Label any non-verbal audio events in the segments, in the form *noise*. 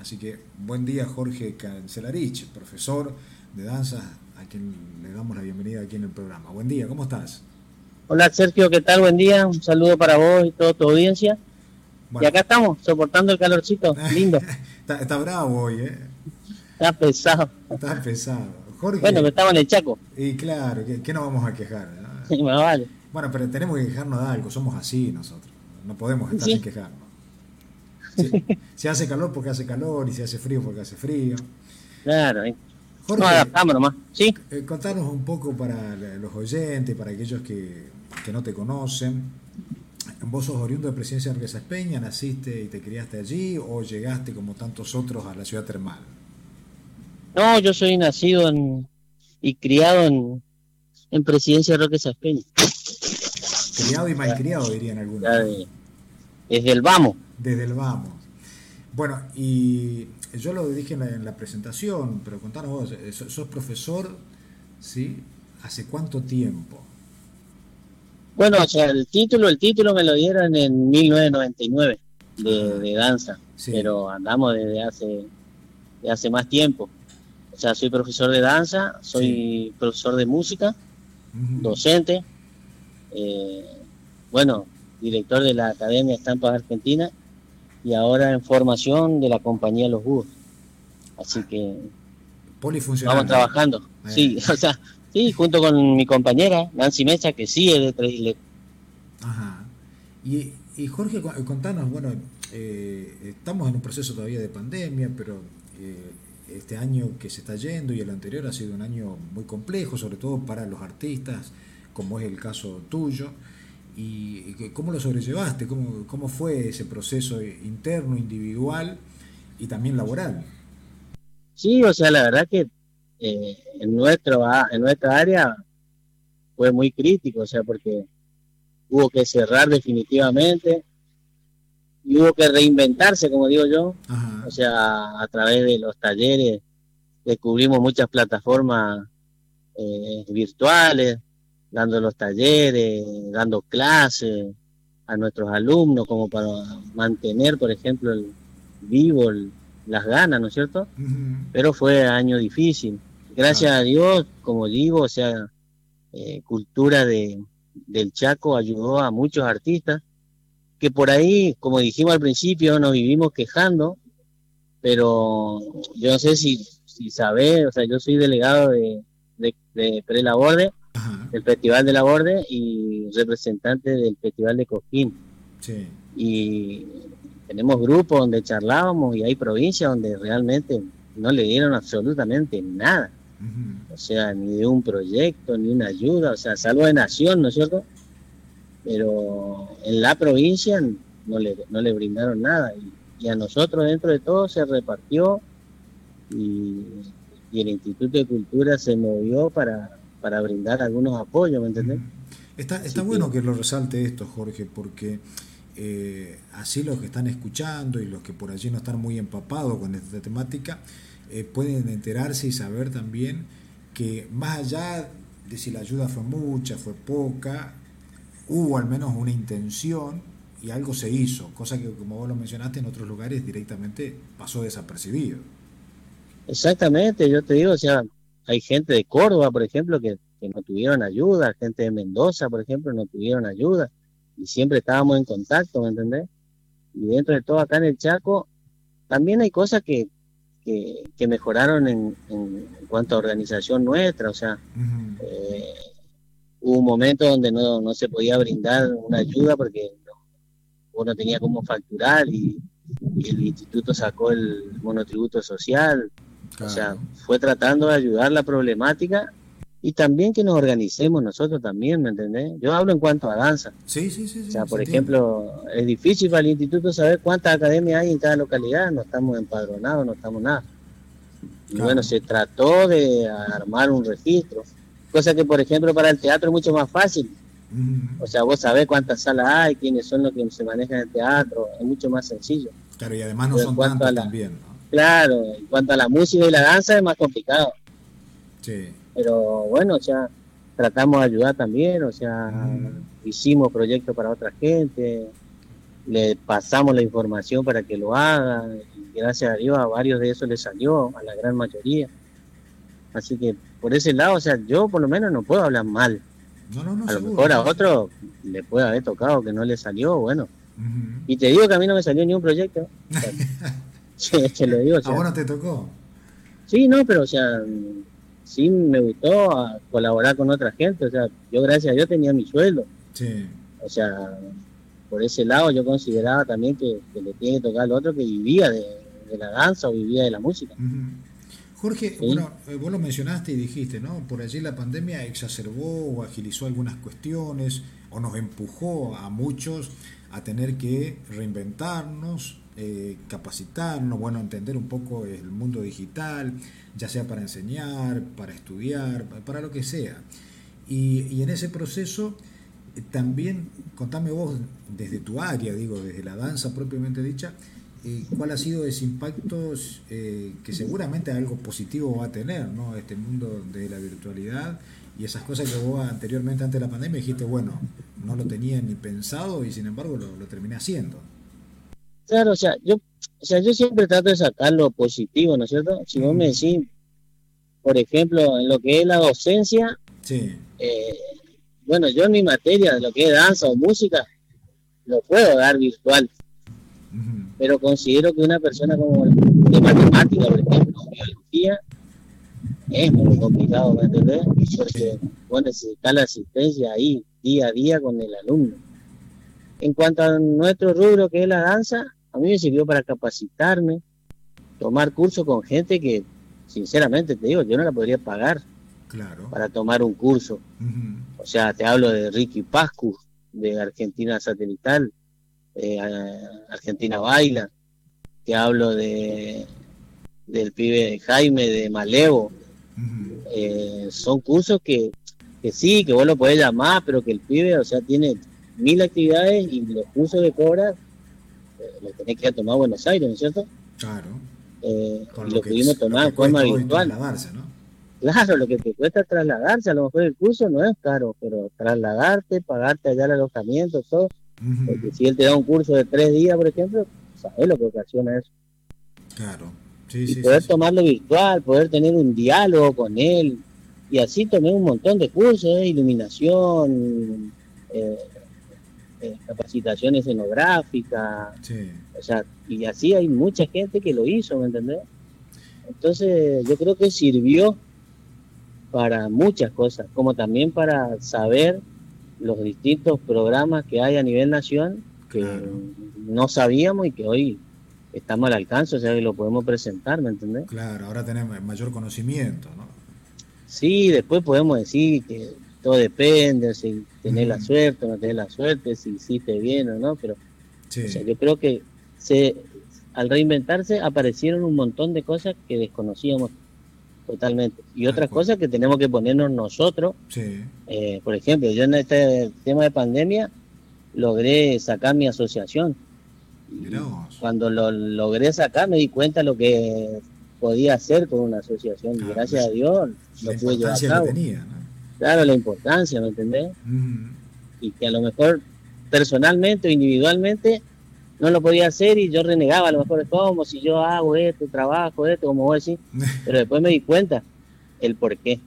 Así que buen día Jorge Cancelarich, profesor de danza, a quien le damos la bienvenida aquí en el programa. Buen día, ¿cómo estás? Hola Sergio, ¿qué tal? Buen día, un saludo para vos y toda tu audiencia. Y acá estamos, soportando el calorcito, *laughs* lindo. está, bravo hoy, ¿eh? Está pesado. Está pesado. Jorge, bueno, que estaba en el Chaco. Y claro, ¿qué, nos vamos a quejar? *laughs* Sí, vale. Bueno, pero tenemos que quejarnos de algo, somos así nosotros. No podemos estar sin quejarnos. Si, hace calor porque hace calor y si hace frío porque hace frío. Claro, ¿eh? Jorge, no adaptamos nomás. ¿Sí? Eh, contanos un poco para los oyentes, para aquellos que, que no te conocen. ¿Vos sos oriundo de Presidencia de Arguesas Peña? ¿Naciste y te criaste allí o llegaste como tantos otros a la ciudad termal? No, yo soy nacido en, y criado en, en Presidencia de Roque Peña. Criado y malcriado, dirían algunos. desde el vamos. Desde el vamos. Bueno, y yo lo dije en la, presentación, pero contanos vos, eh, sos profesor, ¿sí? ¿Hace cuánto tiempo? Bueno, o sea, el título, el título me lo dieron en 1999 de, de danza, pero andamos desde hace, hace más tiempo. O sea, soy profesor de danza, soy profesor de música, docente, eh, bueno, director de la Academia Estampas Argentina y ahora en formación de la compañía Los Búhos. Así que vamos trabajando. Eh. Sí, *laughs* o sea, sí, junto con mi compañera Nancy Mesa, que sí es de Tres Ajá. Y, y Jorge, contanos, bueno, eh, estamos en un proceso todavía de pandemia, pero eh, este año que se está yendo y el anterior ha sido un año muy complejo, sobre todo para los artistas, como es el caso tuyo. ¿Y cómo lo sobrellevaste? ¿Cómo, cómo fue ese proceso interno, individual y también laboral? Sí, o sea, la verdad que eh, en, nuestro, en nuestra área fue muy crítico, o sea, porque hubo que cerrar definitivamente y hubo que reinventarse, como digo yo, o sea, a través de los talleres descubrimos muchas plataformas eh, virtuales, dando los talleres, dando clases a nuestros alumnos, como para mantener, por ejemplo, el, vivo las ganas, ¿no es cierto? Pero fue año difícil. Gracias a Dios, como digo, o sea, eh, cultura de, del Chaco ayudó a muchos artistas que por ahí, como dijimos al principio, nos vivimos quejando, pero yo no sé si, si sabés, o sea, yo soy delegado de, de, de Prelaborde, del Festival de la Borde y representante del Festival de Coquín. Y tenemos grupos donde charlábamos y hay provincias donde realmente no le dieron absolutamente nada. O sea, ni de un proyecto, ni una ayuda, o sea, salvo de nación, ¿no es cierto? pero en la provincia no le, no le brindaron nada y, a nosotros dentro de todo se repartió y, el Instituto de Cultura se movió para, para brindar algunos apoyos, ¿me entendés? Está, está bueno que... lo resalte esto, Jorge, porque eh, así los que están escuchando y los que por allí no están muy empapados con esta temática, eh, pueden enterarse y saber también que más allá de si la ayuda fue mucha, fue poca, hubo al menos una intención y algo se hizo, cosa que como vos lo mencionaste en otros lugares directamente pasó desapercibido. Exactamente, yo te digo, o sea, hay gente de Córdoba, por ejemplo, que, no tuvieron ayuda, gente de Mendoza, por ejemplo, no tuvieron ayuda y siempre estábamos en contacto, ¿me entendés? Y dentro de todo acá en el Chaco, también hay cosas que, que, mejoraron en, en, cuanto a organización nuestra, o sea, hubo un momento donde no, no se podía brindar una ayuda porque uno tenía como facturar y, el instituto sacó el monotributo social. O sea, fue tratando de ayudar la problemática y también que nos organicemos nosotros también, ¿me entendés? Yo hablo en cuanto a danza. Sí, sí, sí. O sea, por ejemplo, es difícil para el instituto saber cuántas academias hay en cada localidad, no estamos empadronados, no estamos nada. Y bueno, se trató de armar un registro Cosa que, por ejemplo, para el teatro es mucho más fácil. O sea, vos sabés cuántas salas hay, quiénes son los que se manejan el teatro, es mucho más sencillo. Claro, y además no son tantos también, Claro, en cuanto a la música y la danza es más complicado. Sí. Pero bueno, o sea, tratamos de ayudar también, o sea, hicimos proyectos para otra gente, le pasamos la información para que lo hagan, gracias a Dios a varios de esos les salió, a la gran mayoría. Así que por ese lado, o sea, yo por lo menos no puedo hablar mal. a lo mejor a otro le puede haber tocado que no le salió, bueno. Y te digo que a mí no me salió ni un proyecto. *laughs* te lo digo, ¿A vos no te tocó? Sí, no, pero o sea, sí me gustó colaborar con otra gente. O sea, yo gracias a Dios tenía mi sueldo. Sí. O sea, por ese lado yo consideraba también que, le tiene que tocar al otro que vivía de, la danza o vivía de la música. Jorge, bueno, eh, vos lo mencionaste y dijiste, ¿no? Por allí la pandemia exacerbó o agilizó algunas cuestiones o nos empujó a muchos a tener que reinventarnos, eh, capacitarnos, bueno, entender un poco el mundo digital, ya sea para enseñar, para estudiar, para lo que sea. Y, en ese proceso eh, también, contame vos desde tu área, digo, desde la danza propiamente dicha, cuál ha sido ese impacto eh, que seguramente algo positivo va a tener, ¿no? Este mundo de la virtualidad y esas cosas que vos anteriormente, antes de la pandemia, dijiste, bueno, no lo tenía ni pensado y sin embargo lo, terminé haciendo. Claro, o sea, yo, o sea, yo siempre trato de sacar lo positivo, ¿no es cierto? Si vos me decís, por ejemplo, en lo que es la docencia, sí. Eh, bueno, yo en mi materia, de lo que es danza o música, lo puedo dar virtual pero considero que una persona como de matemática, por ejemplo, biología, es muy complicado, ¿me entendés? Porque vos necesitas la asistencia ahí, día a día con el alumno. En cuanto a nuestro rubro que es la danza, a mí me sirvió para capacitarme, tomar cursos con gente que, sinceramente te digo, yo no la podría pagar claro. para tomar un curso. O sea, te hablo de Ricky Pascu, de Argentina Satelital, eh, Argentina Baila, que hablo de del pibe Jaime de Malevo. Eh, son cursos que, que sí, que vos lo podés llamar, pero que el pibe, o sea, tiene mil actividades y los cursos de cobra eh, los tenés que tomar a Buenos Aires, ¿no es cierto? Claro. Eh, y lo, pudimos tomar en forma virtual. Claro, lo que te cuesta trasladarse, a lo mejor el curso no es caro, pero trasladarte, pagarte allá el alojamiento, todo, porque si él te da un curso de tres días, por ejemplo, sabes lo que ocasiona eso. Claro. Sí, y poder tomarlo virtual, poder tener un diálogo con él. Y así tomé un montón de cursos, ¿eh? iluminación, eh, eh, capacitación escenográfica. O sea, y así hay mucha gente que lo hizo, ¿me entendés? Entonces yo creo que sirvió para muchas cosas, como también para saber los distintos programas que hay a nivel nación que no sabíamos y que hoy estamos al alcance, o sea que lo podemos presentar, ¿me entendés? Claro, ahora tenemos mayor conocimiento, ¿no? Sí, después podemos decir que todo depende, si tenés la suerte o no tenés la suerte, si hiciste bien o no, pero yo creo que se, al reinventarse aparecieron un montón de cosas que desconocíamos totalmente. Y otras cosas que tenemos que ponernos nosotros. Eh, por ejemplo, yo en este tema de pandemia logré sacar mi asociación. Cuando lo logré sacar me di cuenta lo que podía hacer con una asociación. y gracias a Dios lo pude llevar a cabo. Claro, la importancia, ¿me entendés? Y que a lo mejor personalmente o individualmente no lo podía hacer y yo renegaba a lo mejor como si yo hago esto, trabajo esto, como vos decís, *laughs* pero después me di cuenta el por qué.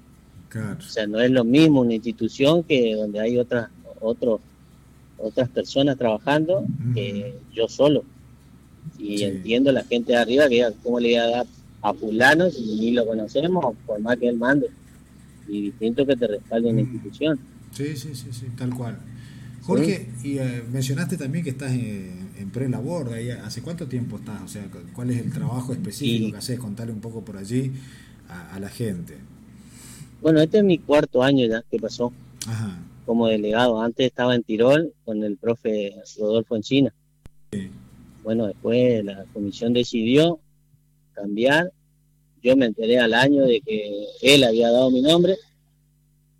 O sea, no es lo mismo una institución que donde hay otras otros otras personas trabajando que yo solo. Y entiendo la gente de arriba que cómo le iba a dar a fulano si ni lo conocemos, por más que él mande. Y distinto que te respalde una institución. Sí, sí, sí, sí, tal cual. Jorge, y eh, mencionaste también que estás en, en pre-labor, ¿hace cuánto tiempo estás? O sea, ¿cuál es el trabajo específico que haces? Contarle un poco por allí a, la gente. Bueno, este es mi cuarto año ya que pasó como delegado. Antes estaba en Tirol con el profe Rodolfo Encina. Sí. Bueno, después la comisión decidió cambiar. Yo me enteré al año de que él había dado mi nombre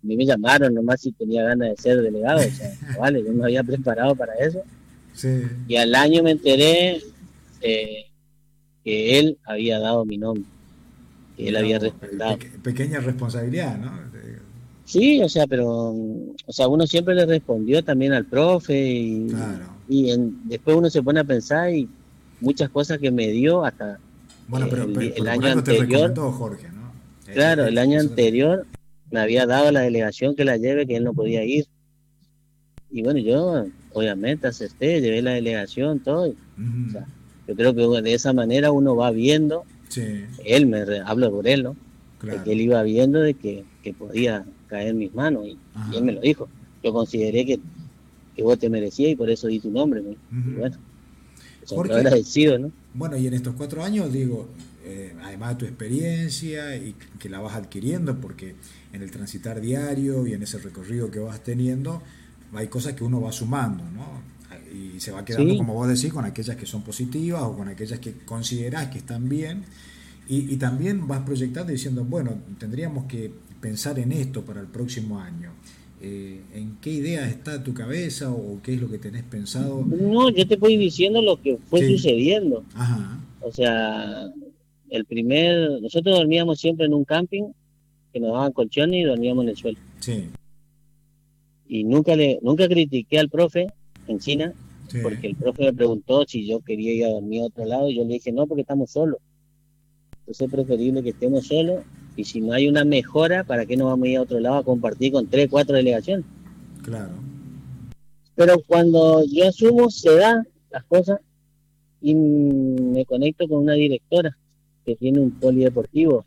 a mí me llamaron nomás si tenía ganas de ser delegado, o sea, *laughs* vale, yo me había preparado para eso. Y al año me enteré eh, que él había dado mi nombre, que él había respaldado. pequeña responsabilidad, ¿no? Sí, o sea, pero, o sea, uno siempre le respondió también al profe y, y después uno se pone a pensar y muchas cosas que me dio hasta bueno, pero, el, año anterior. Jorge, ¿no? Claro, el año anterior me había dado la delegación que la lleve, que él no podía ir. Y bueno, yo obviamente acepté, llevé la delegación, todo. yo creo que de esa manera uno va viendo, él me hablo por él, ¿no? que él iba viendo de que, podía caer en mis manos y, él me lo dijo. Yo consideré que, que vos te merecías y por eso di tu nombre. Y bueno, agradecido, ¿no? Bueno, y en estos cuatro años, digo, eh, además de tu experiencia y que la vas adquiriendo, porque en el transitar diario y en ese recorrido que vas teniendo, hay cosas que uno va sumando, ¿no? Y se va quedando, como vos decís, con aquellas que son positivas o con aquellas que considerás que están bien. Y, y también vas proyectando diciendo, bueno, tendríamos que pensar en esto para el próximo año. Eh, ¿en qué idea está tu cabeza o qué es lo que tenés pensado? No, yo te voy diciendo lo que fue sucediendo. O sea, el primer, nosotros dormíamos siempre en un camping que nos daban colchones y dormíamos en el suelo. Sí. Y nunca le, nunca critiqué al profe en China, porque el profe me preguntó si yo quería ir a dormir a otro lado y yo le dije no, porque estamos solos. Entonces es preferible que estemos solos y si no hay una mejora, ¿para qué no vamos a ir a otro lado a compartir con tres, cuatro delegaciones? Claro. Pero cuando yo asumo, se dan las cosas y me conecto con una directora que tiene un polideportivo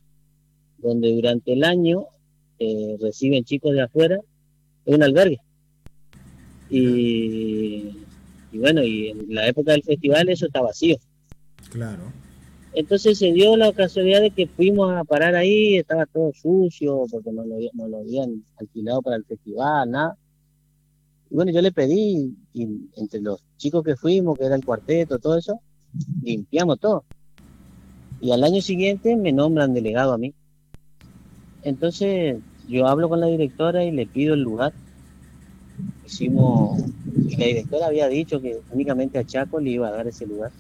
donde durante el año eh, reciben chicos de afuera en un albergue. Y, y bueno, y en la época del festival eso está vacío. Claro. Entonces se dio la casualidad de que fuimos a parar ahí, estaba todo sucio, porque no lo, no lo habían alquilado para el festival, nada. Y bueno, yo le pedí, y entre los chicos que fuimos, que era el cuarteto, todo eso, limpiamos todo. Y al año siguiente me nombran delegado a mí. Entonces yo hablo con la directora y le pido el lugar. Hicimos, y la directora había dicho que únicamente a Chaco le iba a dar ese lugar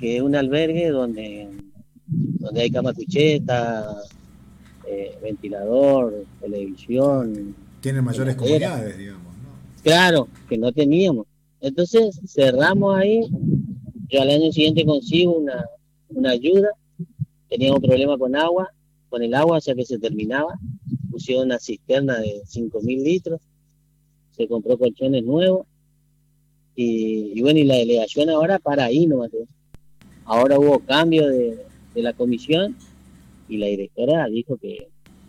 que es un albergue donde, donde hay cama cucheta, eh, ventilador, televisión. Tiene mayores comodidades, digamos. ¿no? Claro, que no teníamos. Entonces cerramos ahí. Yo al año siguiente consigo una, una ayuda. Teníamos un problema con agua, con el agua, o sea que se terminaba. Pusieron una cisterna de 5.000 litros. Se compró colchones nuevos y, bueno, y la delegación ahora para ahí no Ahora hubo cambio de, la comisión y la directora dijo que,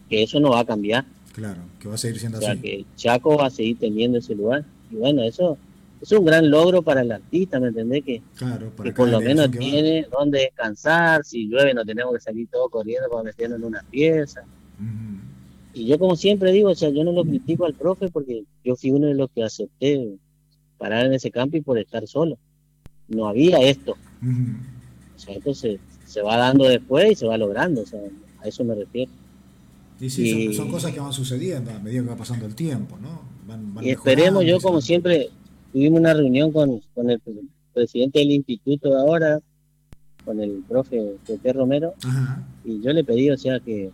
eso no va a cambiar. Claro, que va a seguir siendo o sea, que Chaco va a seguir teniendo ese lugar. Y bueno, eso es un gran logro para el artista, ¿me entendés? Que, claro, que por lo menos tiene donde descansar, si llueve no tenemos que salir todos corriendo para meternos en una pieza. Y yo como siempre digo, o sea, yo no lo critico al profe porque yo fui uno de los que acepté parar en ese campo y por estar solo. No había esto. O sea, entonces se va dando después y se va logrando, o sea, a eso me refiero. Y sí, Son, cosas que van sucediendo a medida que va pasando el tiempo, ¿no? y esperemos, yo como siempre, tuvimos una reunión con, con el presidente del instituto de ahora, con el profe Pepe Romero, y yo le pedí, o sea, que,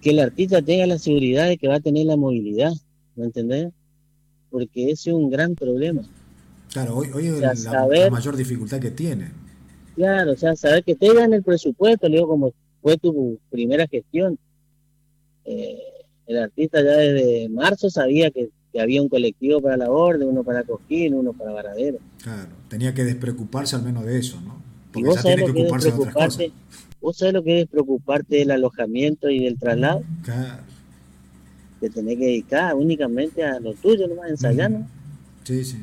que el artista tenga la seguridad de que va a tener la movilidad, ¿me entendés? Porque ese es un gran problema. Claro, hoy, hoy es la, mayor dificultad que tiene. Claro, o sea, saber que tengan el presupuesto, le digo, como fue tu primera gestión. Eh, el artista ya desde marzo sabía que, había un colectivo para la orden, uno para Coquín, uno para Varadero. Claro, tenía que despreocuparse al menos de eso, ¿no? Porque vos sabés lo que, es preocuparte, vos sabés lo que es preocuparte del alojamiento y del traslado. Claro te tenés que dedicar únicamente a lo tuyo, nomás ensayando. Sí, sí.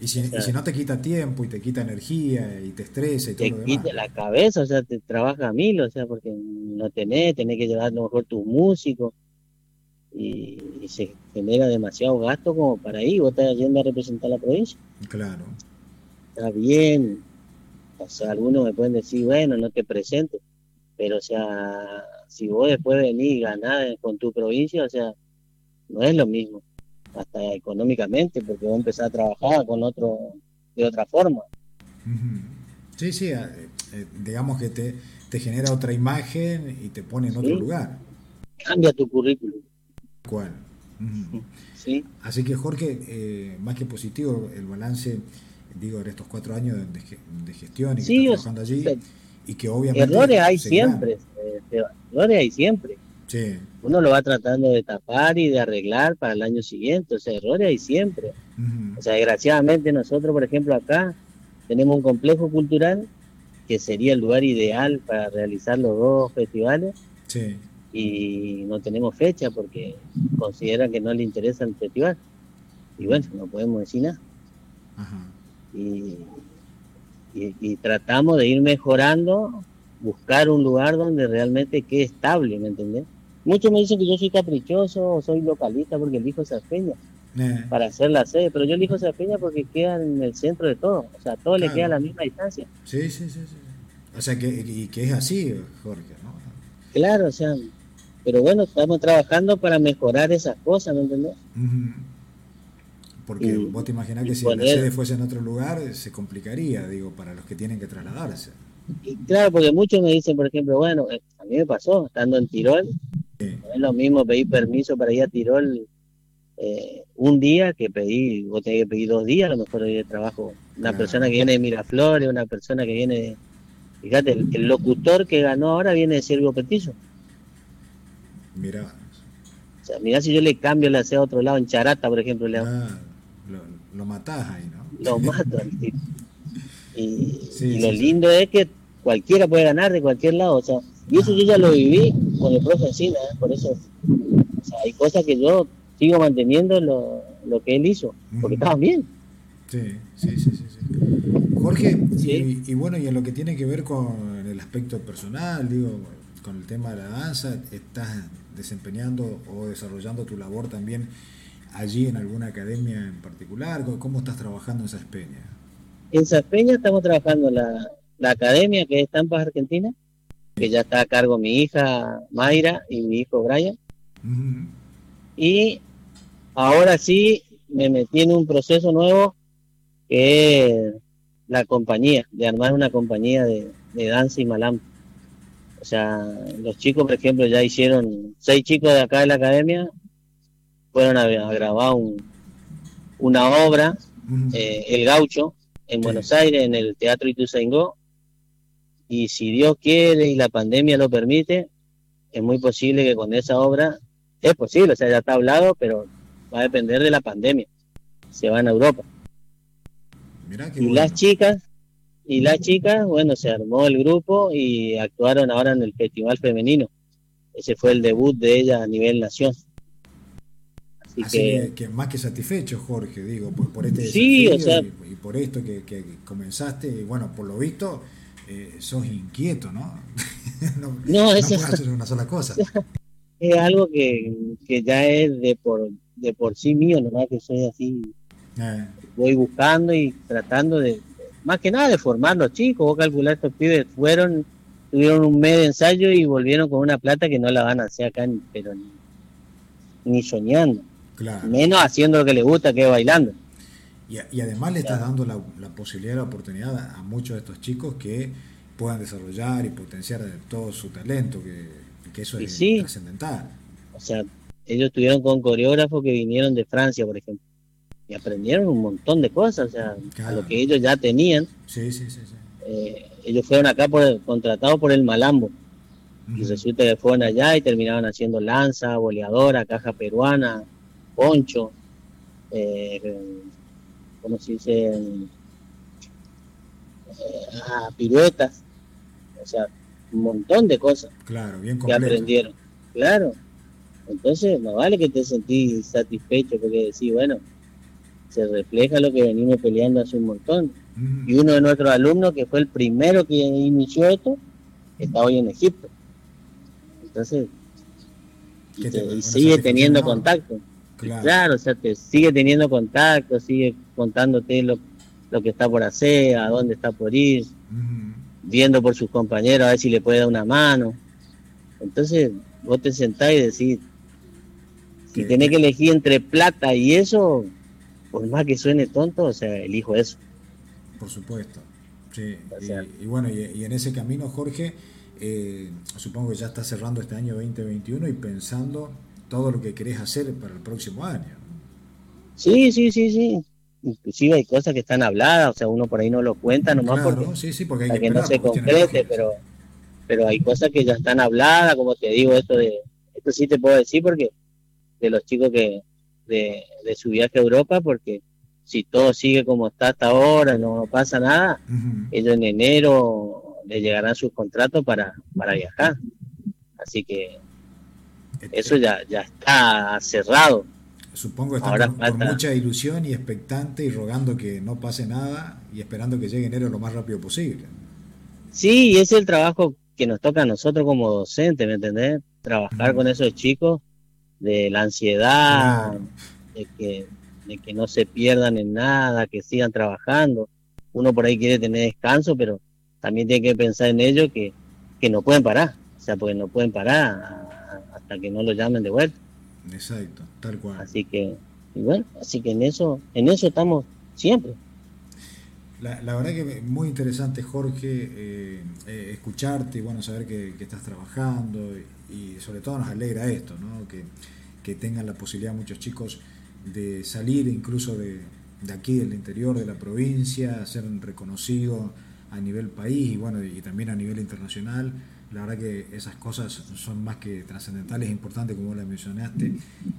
Y si, y si, no te quita tiempo y te quita energía y te estresa y todo te lo quita la cabeza, o sea, te trabaja a mil, o sea, porque no tenés, tenés que llevar a lo mejor tus músicos y, se genera demasiado gasto como para ir, vos estás yendo a representar la provincia. Claro. Está bien, o sea, algunos me pueden decir, bueno, no te presento, pero o sea, si vos después venís y ganás con tu provincia, o sea, no es lo mismo, hasta económicamente, porque vos empezás a trabajar con otro, de otra forma. Sí, sí, eh, eh, digamos que te, te genera otra imagen y te pone en otro lugar. Cambia tu currículum. ¿Cuál? Sí. Así que Jorge, eh, más que positivo, el balance digo, en estos cuatro años de, gestión y sí, trabajando allí, y que obviamente... Errores hay siempre, eh, errores hay siempre. Sí. Uno lo va tratando de tapar y de arreglar para el año siguiente, o sea, errores hay siempre. O sea, desgraciadamente nosotros, por ejemplo, acá tenemos un complejo cultural que sería el lugar ideal para realizar los dos festivales. Sí. Y no tenemos fecha porque consideran que no le interesa el festival. Y bueno, no podemos decir nada. Y, y, tratamos de ir mejorando, buscar un lugar donde realmente quede estable, ¿me entendés? Muchos me dicen que yo soy caprichoso o soy localista porque elijo esa peña eh. para hacer la sede, pero yo elijo esa peña porque queda en el centro de todo, o sea, todo le queda a la misma distancia. Sí, sí, sí, sí. O sea, que, y que es así, Jorge, ¿no? Claro, o sea, pero bueno, estamos trabajando para mejorar esas cosas, ¿me entendés? Porque vos te imaginás que si la sede fuese en otro lugar, se complicaría, digo, para los que tienen que trasladarse. claro, porque muchos me dicen, por ejemplo, bueno, eh, a mí me pasó, estando en Tirol, es lo mismo pedir permiso para ir a Tirol eh, un día que pedí, vos tenés que pedir dos días, a lo mejor de trabajo. Una persona que viene de Miraflores, una persona que viene de... Fíjate, el, locutor que ganó ahora viene de Sergio Petizo. Mira. O sea, mira si yo le cambio la sede a otro lado, en Charata, por ejemplo, le ah, lo, matás ahí, ¿no? Lo mato Y, lo lindo es que cualquiera puede ganar de cualquier lado, o sea, y eso yo ya lo viví con el profe Encina, ¿eh? por eso, o sea, hay cosas que yo sigo manteniendo lo, lo que él hizo, porque estaban bien. Sí, sí, sí, sí. Jorge, Y, bueno, y en lo que tiene que ver con el aspecto personal, digo, con el tema de la danza, ¿estás desempeñando o desarrollando tu labor también allí en alguna academia en particular? ¿Cómo estás trabajando en Saspeña? En Saspeña estamos trabajando la, la academia que es Tampas Argentina, que ya está a cargo mi hija Mayra y mi hijo Brian. Y ahora sí me metí en un proceso nuevo que es la compañía, de armar una compañía de, danza y malam. O sea, los chicos, por ejemplo, ya hicieron, seis chicos de acá de la academia fueron a, grabar una obra, eh, El Gaucho, en Buenos Aires, en el Teatro Ituzaingó. Y si Dios quiere y la pandemia lo permite, es muy posible que con esa obra, es posible, o sea, ya está hablado, pero va a depender de la pandemia. Se van a Europa. y las chicas, y las chicas, bueno, se armó el grupo y actuaron ahora en el Festival Femenino. Ese fue el debut de ella a nivel nación. Así, que, más que satisfecho, Jorge, digo, por, este sí, y, por esto que, comenzaste, y bueno, por lo visto, eh, sos inquieto, ¿no? *laughs* no, no, es hacer una sola cosa. *laughs* Es algo que, que ya es de por de por sí mío, nomás que soy así. Eh. Voy buscando y tratando de, más que nada de formar los chicos. Vos calcular estos pibes fueron, tuvieron un mes de ensayo y volvieron con una plata que no la van a hacer acá, pero ni, soñando. Menos haciendo lo que les gusta, que es bailando. Y, además le estás dando la, posibilidad, la oportunidad a, muchos de estos chicos que puedan desarrollar y potenciar todo su talento, que, eso es trascendental. O sea, ellos estuvieron con coreógrafos que vinieron de Francia, por ejemplo, y aprendieron un montón de cosas, o sea, a lo que ellos ya tenían. Sí, sí, sí. Eh, ellos fueron acá por, contratados por el Malambo. Y resulta que fueron allá y terminaban haciendo lanza, boleadora, caja peruana, poncho, eh, ¿cómo se dice? Eh, ah, piruetas. O sea, un montón de cosas. Claro, bien Que aprendieron. Claro. Entonces, no vale que te sentís satisfecho porque decís, bueno, se refleja lo que venimos peleando hace un montón. Y uno de nuestros alumnos, que fue el primero que inició esto, está hoy en Egipto. Entonces, y, sigue teniendo contacto. Claro. o sea, te sigue teniendo contacto, sigue contándote lo, lo que está por hacer, a dónde está por ir, viendo por sus compañeros a ver si le puede dar una mano. Entonces, vos te sentás y decís, si tenés que elegir entre plata y eso, por más que suene tonto, o sea, elijo eso. Por supuesto. Sí. y, bueno, y, en ese camino, Jorge, eh, supongo que ya estás cerrando este año 2021 y pensando todo lo que querés hacer para el próximo año. Sí, sí, sí, sí. inclusive hay cosas que están habladas, o sea, uno por ahí no lo cuenta nomás porque, para que, no se concrete, pero pero hay cosas que ya están habladas, como te digo, esto de esto sí te puedo decir porque de los chicos que de, su viaje a Europa, porque si todo sigue como está hasta ahora, no, pasa nada, ellos en enero le llegarán sus contratos para, para viajar. Así que eso ya, ya está cerrado. Supongo que están con, mucha ilusión y expectante y rogando que no pase nada y esperando que llegue enero lo más rápido posible. Sí, y es el trabajo que nos toca a nosotros como docentes, ¿me entendés? Trabajar con esos chicos de la ansiedad, de, que, de que no se pierdan en nada, que sigan trabajando. Uno por ahí quiere tener descanso, pero también tiene que pensar en ello que, que no pueden parar, o sea, porque no pueden parar hasta que no lo llamen de vuelta. Exacto, tal cual. Así que, bueno, así que en eso, en eso estamos siempre. La, la verdad que muy interesante, Jorge, eh, eh, escucharte y bueno, saber que, estás trabajando y, sobre todo nos alegra esto, ¿no? que, que tengan la posibilidad muchos chicos de salir incluso de, de aquí, del interior de la provincia, ser reconocidos a nivel país y bueno, y también a nivel internacional la verdad que esas cosas son más que trascendentales e importantes como la mencionaste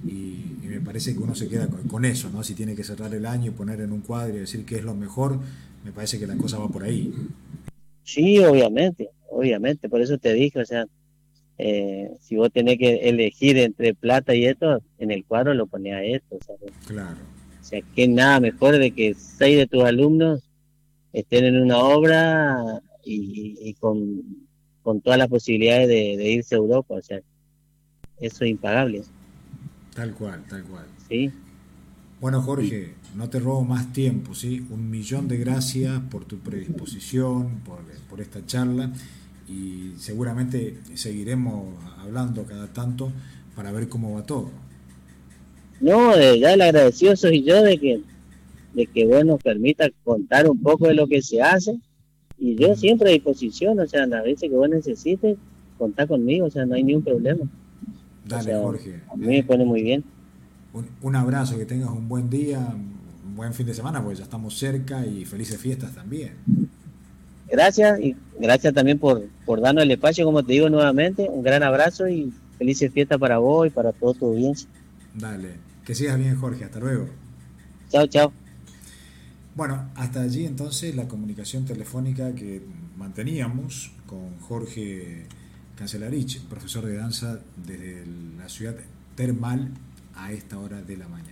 y, me parece que uno se queda con, eso, ¿no? Si tiene que cerrar el año y poner en un cuadro y decir qué es lo mejor, me parece que la cosa va por ahí. Sí, obviamente, obviamente, por eso te dije, o sea, eh, si vos tenés que elegir entre plata y esto, en el cuadro lo ponés a esto, Claro. O sea, que nada mejor de que seis de tus alumnos estén en una obra y con con todas las posibilidades de, irse a Europa, o sea, eso es impagable. Tal cual, tal cual. Sí. Bueno, Jorge, no te robo más tiempo, ¿sí? Un millón de gracias por tu predisposición, por, por esta charla y seguramente seguiremos hablando cada tanto para ver cómo va todo. No, ya el agradecido soy yo de que, de que bueno, permita contar un poco de lo que se hace y yo siempre a disposición, o sea, a veces que vos necesites, contá conmigo, o sea, no hay ningún problema. Dale, Jorge. A mí me pone muy bien. Un, abrazo, que tengas un buen día, un buen fin de semana, porque ya estamos cerca y felices fiestas también. Gracias y gracias también por, por darnos el espacio, como te digo nuevamente, un gran abrazo y felices fiestas para vos y para todo tu audiencia. Dale, que sigas bien Jorge, hasta luego. Chao, chao. Bueno, hasta allí entonces la comunicación telefónica que manteníamos con Jorge Cancelarich, profesor de danza desde la ciudad termal a esta hora de la mañana.